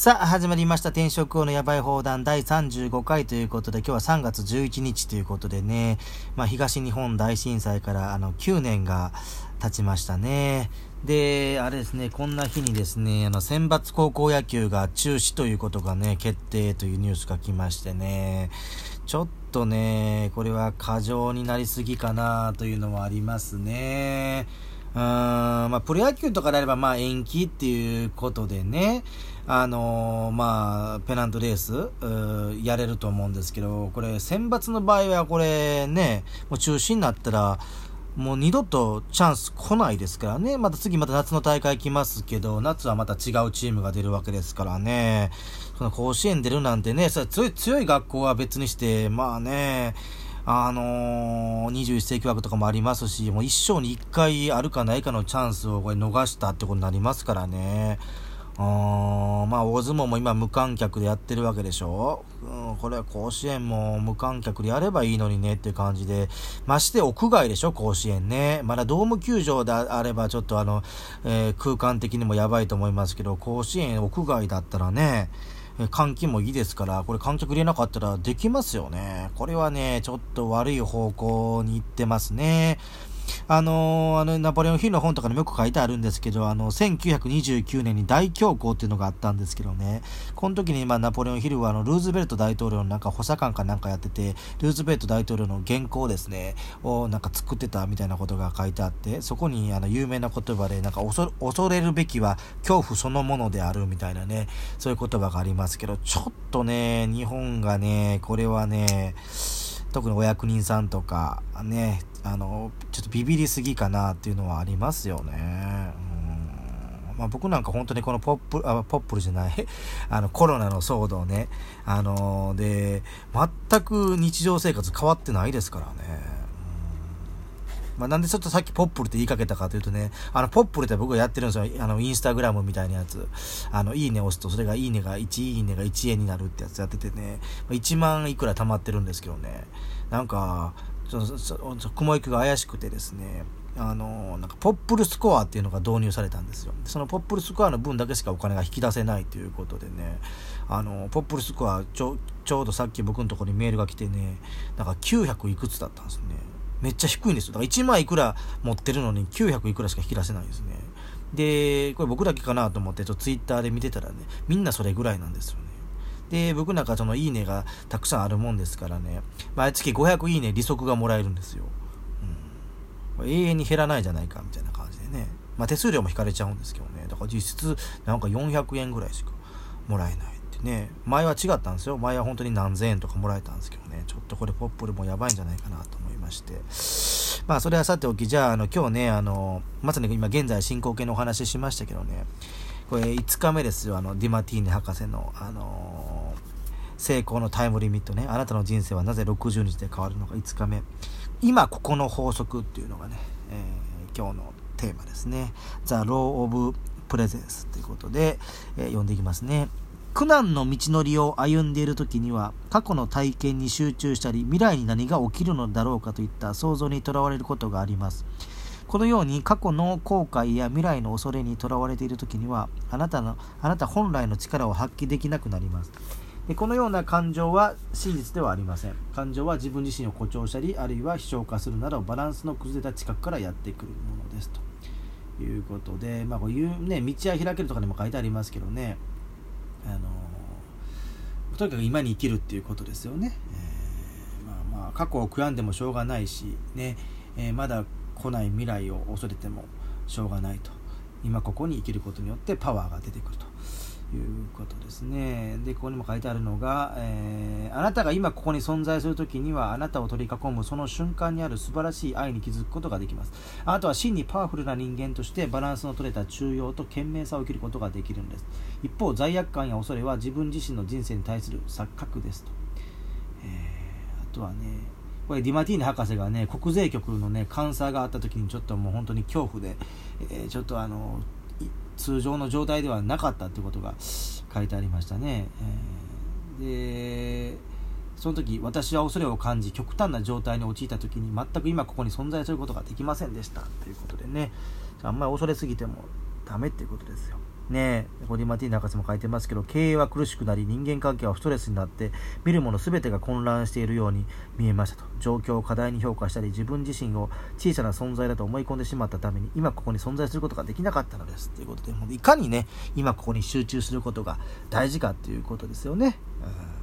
さあ、始まりました。転職王のやばい放談第35回ということで、今日は3月11日ということでね、まあ、東日本大震災からあの9年が経ちましたね。で、あれですね、こんな日にですね、あの、選抜高校野球が中止ということがね、決定というニュースが来ましてね、ちょっとね、これは過剰になりすぎかなというのはありますね。うーん、まあ、プロ野球とかであれば、まあ、延期っていうことでね、あのー、まあ、ペナントレース、やれると思うんですけど、これ、選抜の場合は、これね、もう中止になったら、もう二度とチャンス来ないですからね。また次また夏の大会来ますけど、夏はまた違うチームが出るわけですからね。その甲子園出るなんてね、強い、強い学校は別にして、まあね、あのー、21世紀枠とかもありますし、もう一生に一回あるかないかのチャンスをこれ逃したってことになりますからね。うん、まあ、大相撲も今無観客でやってるわけでしょ、うん、これは甲子園も無観客でやればいいのにねっていう感じで、まして屋外でしょ、甲子園ね。まだドーム球場であればちょっとあの、えー、空間的にもやばいと思いますけど、甲子園屋外だったらね、換気もいいですから、これ観客入れなかったらできますよね。これはね、ちょっと悪い方向に行ってますね。あのー、あの、ナポレオンヒルの本とかにもよく書いてあるんですけど、あの、1929年に大恐慌っていうのがあったんですけどね、この時に、まあ、ナポレオンヒルは、あの、ルーズベルト大統領のなんか補佐官かなんかやってて、ルーズベルト大統領の原稿ですね、をなんか作ってたみたいなことが書いてあって、そこに、あの、有名な言葉で、なんか恐、恐れるべきは恐怖そのものであるみたいなね、そういう言葉がありますけど、ちょっとね、日本がね、これはね、特にお役人さんとか、ね、あの、ちょっとビビりすぎかなっていうのはありますよね。うんまあ、僕なんか本当にこのポップ、あ、ポップルじゃない、あの、コロナの騒動ね、あので、全く日常生活変わってないですからね。まあ、なんでちょっとさっきポップルって言いかけたかというとね、あの、ポップルって僕がやってるんですよ。あの、インスタグラムみたいなやつ。あの、いいね押すと、それがいいねが1、いいねが1円になるってやつやっててね、1万いくら貯まってるんですけどね、なんか、ちょっと、雲行きが怪しくてですね、あの、なんか、ポップルスコアっていうのが導入されたんですよ。そのポップルスコアの分だけしかお金が引き出せないということでね、あの、ポップルスコアちょ、ちょうどさっき僕のところにメールが来てね、なんか900いくつだったんですね。めっちゃ低いんですよ。だから1万いくら持ってるのに900いくらしか引き出せないんですね。で、これ僕だけかなと思ってちょっとツイッターで見てたらね、みんなそれぐらいなんですよね。で、僕なんかそのいいねがたくさんあるもんですからね、毎月500いいね利息がもらえるんですよ。うん。永遠に減らないじゃないかみたいな感じでね。まあ手数料も引かれちゃうんですけどね。だから実質なんか400円ぐらいしかもらえないね。前は違ったんですよ。前は本当に何千円とかもらえたんですけどね。ちょっとこれポップルもやばいんじゃないかなと思いまして。まあそれはさておき、じゃああの今日ね、あの、まさに今現在進行形のお話ししましたけどね。これ5日目ですよ。あの、ディマティーネ博士の、あの成功のタイムリミットね。あなたの人生はなぜ60日で変わるのか5日目。今ここの法則っていうのがね、えー、今日のテーマですね。The Law of Presence ということで、えー、読んでいきますね。苦難の道のりを歩んでいる時には過去の体験に集中したり未来に何が起きるのだろうかといった想像にとらわれることがあります。このように過去の後悔や未来の恐れにとらわれている時にはあなたのあなた本来の力を発揮できなくなります。でこのような感情は真実ではありません感情は自分自身を誇張したりあるいは非常化するなどバランスの崩れた近くからやってくるものですということで、まあ、こういう、ね、道は開けるとかにも書いてありますけどねあのとにかく今に生きるっていうことですよね、えー、まあ、まあ過去を悔やんでもしょうがないしね、えー、まだ来ない未来を恐れてもしょうがないと。今ここに生きることによってパワーが出てくると。いうことですね。で、ここにも書いてあるのが、えー、あなたが今ここに存在するときには、あなたを取り囲むその瞬間にある素晴らしい愛に気づくことができます。あなたは真にパワフルな人間としてバランスの取れた中庸と賢明さを生きることができるんです。一方、罪悪感や恐れは自分自身の人生に対する錯覚ですと。えー、あとはね、これディマティーネ博士がね、国税局のね、監査があった時にちょっともう本当に恐怖で、えー、ちょっとあの、通常の状態ではなかったってことが書いてありましたね。えー、でその時私は恐れを感じ極端な状態に陥った時に全く今ここに存在することができませんでしたということでねあんまり恐れすぎてもダメっていうことですよ。ねゴディマティーナ博士も書いてますけど、経営は苦しくなり、人間関係はストレスになって、見るもの全てが混乱しているように見えましたと。状況を過大に評価したり、自分自身を小さな存在だと思い込んでしまったために、今ここに存在することができなかったのです。ということで、いかにね、今ここに集中することが大事かっていうことですよね。うん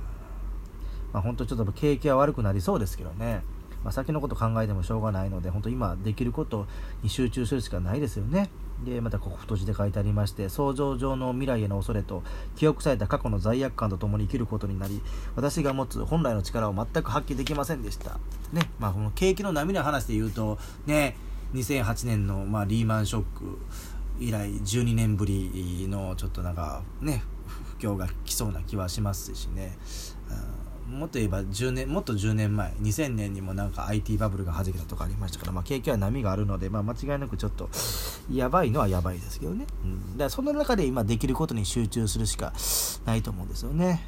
まあ、本当ちょっと景気は悪くなりそうですけどね。まあ、先のこと考えてもしょうがないので、本当今できることに集中するしかないですよね。で、またここ太字で書いてありまして、想像上の未来への恐れと、記憶された過去の罪悪感とともに生きることになり、私が持つ本来の力を全く発揮できませんでした。ね、まあ、この景気の波の話で言うと、ね、2008年の、まあ、リーマンショック以来12年ぶりのちょっとなんかね、不況が来そうな気はしますしね。うんもっと言えば10年もっと10年前2000年にもなんか IT バブルがはじけたとかありましたから、まあ、景気は波があるので、まあ、間違いなくちょっとやばいのはやばいですけどね、うん、だからその中で今できることに集中するしかないと思うんですよね、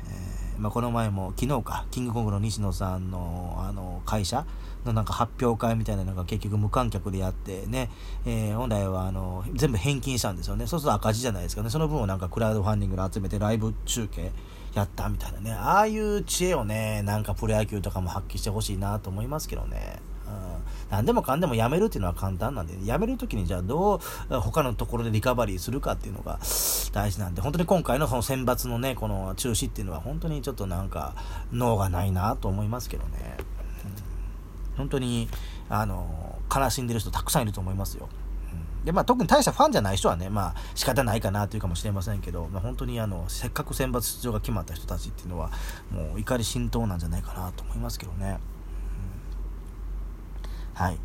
えー、まあ、この前も昨日かキングコングの西野さんのあの会社のなんか発表会みたいなのが結局無観客でやってね、えー、本来はあの全部返金したんですよね。そうすると赤字じゃないですかね。その分をなんかクラウドファンディングで集めてライブ中継やったみたいなね、ああいう知恵をね、なんかプロ野球とかも発揮してほしいなと思いますけどね。うん、何でもかんでもやめるっていうのは簡単なんで、やめるときにじゃあどう他のところでリカバリーするかっていうのが大事なんで、本当に今回のその選抜のね、この中止っていうのは本当にちょっとなんか脳がないなと思いますけどね。うん、本当に、あの、悲しんでる人たくさんいると思いますよ。で、まあ、特に大したファンじゃない人はね、まあ、仕方ないかなというかもしれませんけど、まあ、本当にあの、せっかく選抜出場が決まった人たちっていうのは、もう怒り心頭なんじゃないかなと思いますけどね。うん、はい。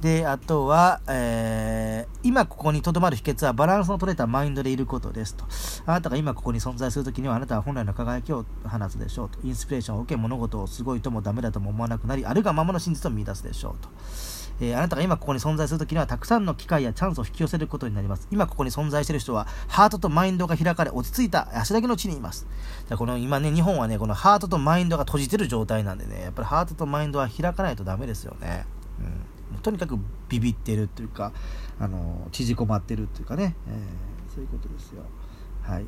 で、あとは、えー、今ここに留まる秘訣はバランスの取れたマインドでいることですと。あなたが今ここに存在するときにはあなたは本来の輝きを放つでしょうと。インスピレーションを受け物事をすごいともダメだとも思わなくなり、あるがままの真実を見出すでしょうと。えー、あなたが今ここに存在するときにはたくさんの機会やチャンスを引き寄せることになります。今ここに存在している人は、ハートとマインドが開かれ、落ち着いた足だけの地にいます。じゃこの今ね、日本はね、このハートとマインドが閉じてる状態なんでね、やっぱりハートとマインドは開かないとダメですよね。うん、とにかくビビってるっていうか、あの、縮こまってるっていうかね、えー、そういうことですよ。はい。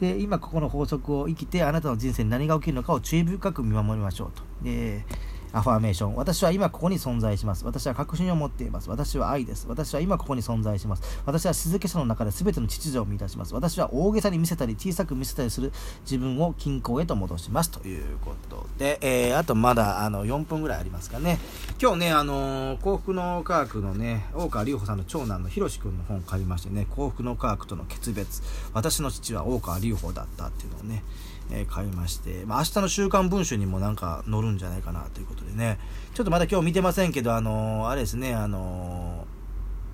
で、今ここの法則を生きて、あなたの人生に何が起きるのかを注意深く見守りましょうと。で、アファーメーション。私は今ここに存在します。私は確信を持っています。私は愛です。私は今ここに存在します。私は静けさの中で全ての秩序を満たします。私は大げさに見せたり小さく見せたりする自分を均衡へと戻します。ということで、えー、あとまだあの4分ぐらいありますかね。今日ね、あのー、幸福の科学のね、大川隆法さんの長男のひろし君の本を借りましてね、幸福の科学との決別。私の父は大川隆法だったっていうのをね、え、買いまして、まあ、明日の週刊文春にもなんか載るんじゃないかなということでね、ちょっとまだ今日見てませんけど、あのー、あれですね、あの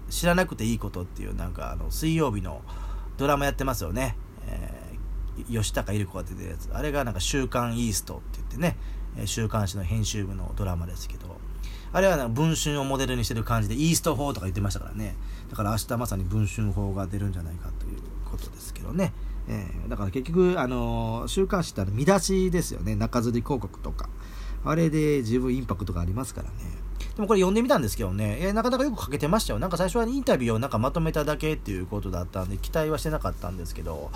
ー、知らなくていいことっていう、なんかあの、水曜日のドラマやってますよね。えー、吉高由里子が出てるやつ。あれがなんか週刊イーストって言ってね、週刊誌の編集部のドラマですけど、あれはな文春をモデルにしてる感じで、イースト法とか言ってましたからね。だから明日まさに文春法が出るんじゃないかということですけどね。えー、だから結局、あの、週刊誌ってあの見出しですよね。中吊り広告とか。あれで十分インパクトがありますからね。でもこれ読んでみたんですけどね、えー、なかなかよく書けてましたよ。なんか最初はインタビューをなんかまとめただけっていうことだったんで、期待はしてなかったんですけど、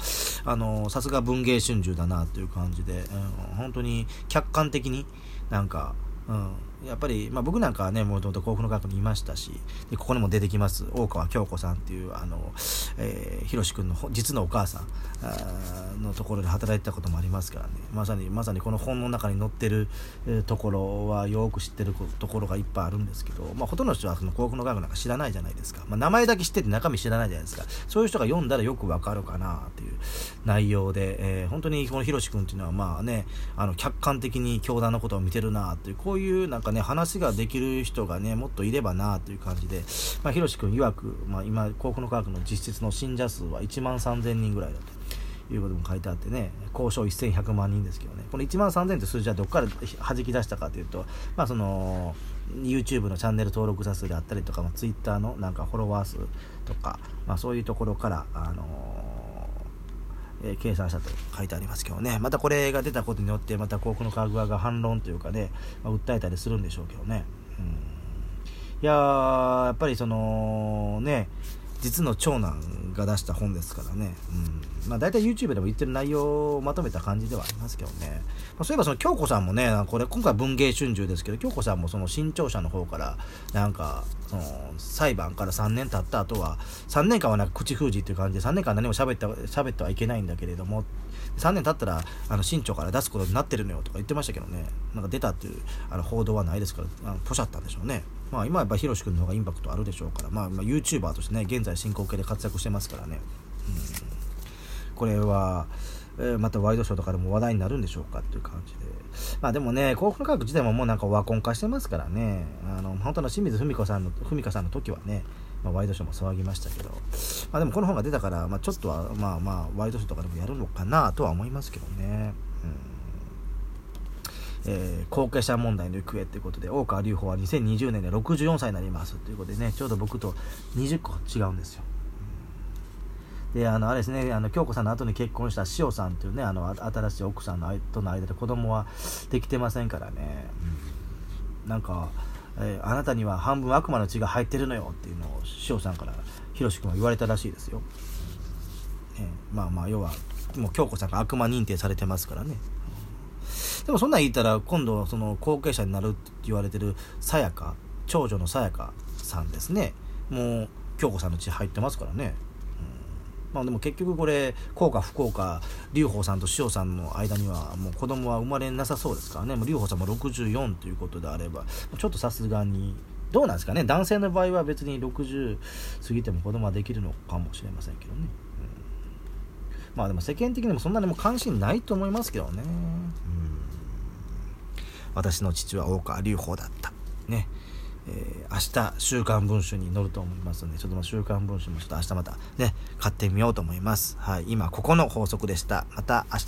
あのさすが文芸春秋だなっていう感じで、うん、本当に客観的になんか、うん、やっぱり、まあ、僕なんかはね、もともと甲府の学校にいましたし、でここにも出てきます、大川京子さんっていう、あの、えー、ひろし君の実のお母さんのところで働いてたこともありますからね、まさに、まさにこの本の中に載ってる、ところはよく知ってるところがいっぱいあるんですけど、まあ、ほとんどの人はその甲府の学校なんか知らないじゃないですか。まあ、名前だけ知ってて中身知らないじゃないですか。そういう人が読んだらよくわかるかなっていう内容で、えー、本当にこのひろし君っていうのは、まあね、あの、客観的に教団のことを見てるなっていう、こういうなんかね、話ができる人がね、もっといればなという感じで、まあ、ひろし君曰く、まあ、今、幸福の科学の実質の信者数は1万3000人ぐらいだということも書いてあってね、交渉1100万人ですけどね、この1万3000って数字はどこから弾き出したかというと、まあ、その、YouTube のチャンネル登録者数であったりとか、まあ、Twitter のなんかフォロワー数とか、まあ、そういうところから、あのえ、計算したと書いてありますけどね。またこれが出たことによって、また幸福の科学側が反論というかね、まあ、訴えたりするんでしょうけどね。うん、いやー、やっぱりその、ね、実の長男が出した本ですからね。うん。まあ大体 YouTube でも言ってる内容をまとめた感じではありますけどね。まあ、そういえばその京子さんもね、これ今回文藝春秋ですけど、京子さんもその新潮社の方から、なんか、その裁判から3年経った後は、3年間はなんか口封じっていう感じで、3年間何も喋った喋ってはいけないんだけれども、3年経ったら、あの、新潮から出すことになってるのよとか言ってましたけどね、なんか出たっていうあの報道はないですから、あのポシャったんでしょうね。まあ今はやっぱヒロシ君の方がインパクトあるでしょうから、まあ、まあ、YouTuber としてね、現在進行形で活躍してますからね。うん、これは、えー、またワイドショーとかでも話題になるんでしょうかっていう感じで。まあでもね、幸福の科学自体ももうなんかオワコン化してますからね、あの、本当の清水文子さんの、文香さんの時はね、まあ、ワイドショーも騒ぎましたけど、まあでもこの本が出たから、まあちょっとは、まあまあ、ワイドショーとかでもやるのかなとは思いますけどね。うんえー、後継者問題の行方ということで、大川隆法は2020年で64歳になりますということでね、ちょうど僕と20個違うんですよ。で、あの、あれですね、あの、京子さんの後に結婚した塩さんというね、あの、新しい奥さんのとの間で子供はできてませんからね、うん、なんか、えー、あなたには半分悪魔の血が入ってるのよっていうのを師匠さんからひろし君は言われたらしいですよ。えー、まあまあ、要は、もう京子さんが悪魔認定されてますからね。でもそんなん言ったら、今度、その後継者になるって言われてるさやか、長女のさやかさんですね。もう、京子さんの血入ってますからね。まあでも結局これ、幸か不幸か、劉邦さんと塩さんの間には、もう子供は生まれなさそうですからね。もう劉邦さんも64ということであれば、ちょっとさすがに、どうなんですかね。男性の場合は別に60過ぎても子供はできるのかもしれませんけどね。まあでも世間的にもそんなにも関心ないと思いますけどね。うん私の父は大川隆法だった。ね。えー、明日、週刊文春に載ると思いますので、ちょっと週刊文春もちょっと明日またね、買ってみようと思います。はい。今、ここの法則でした。また明日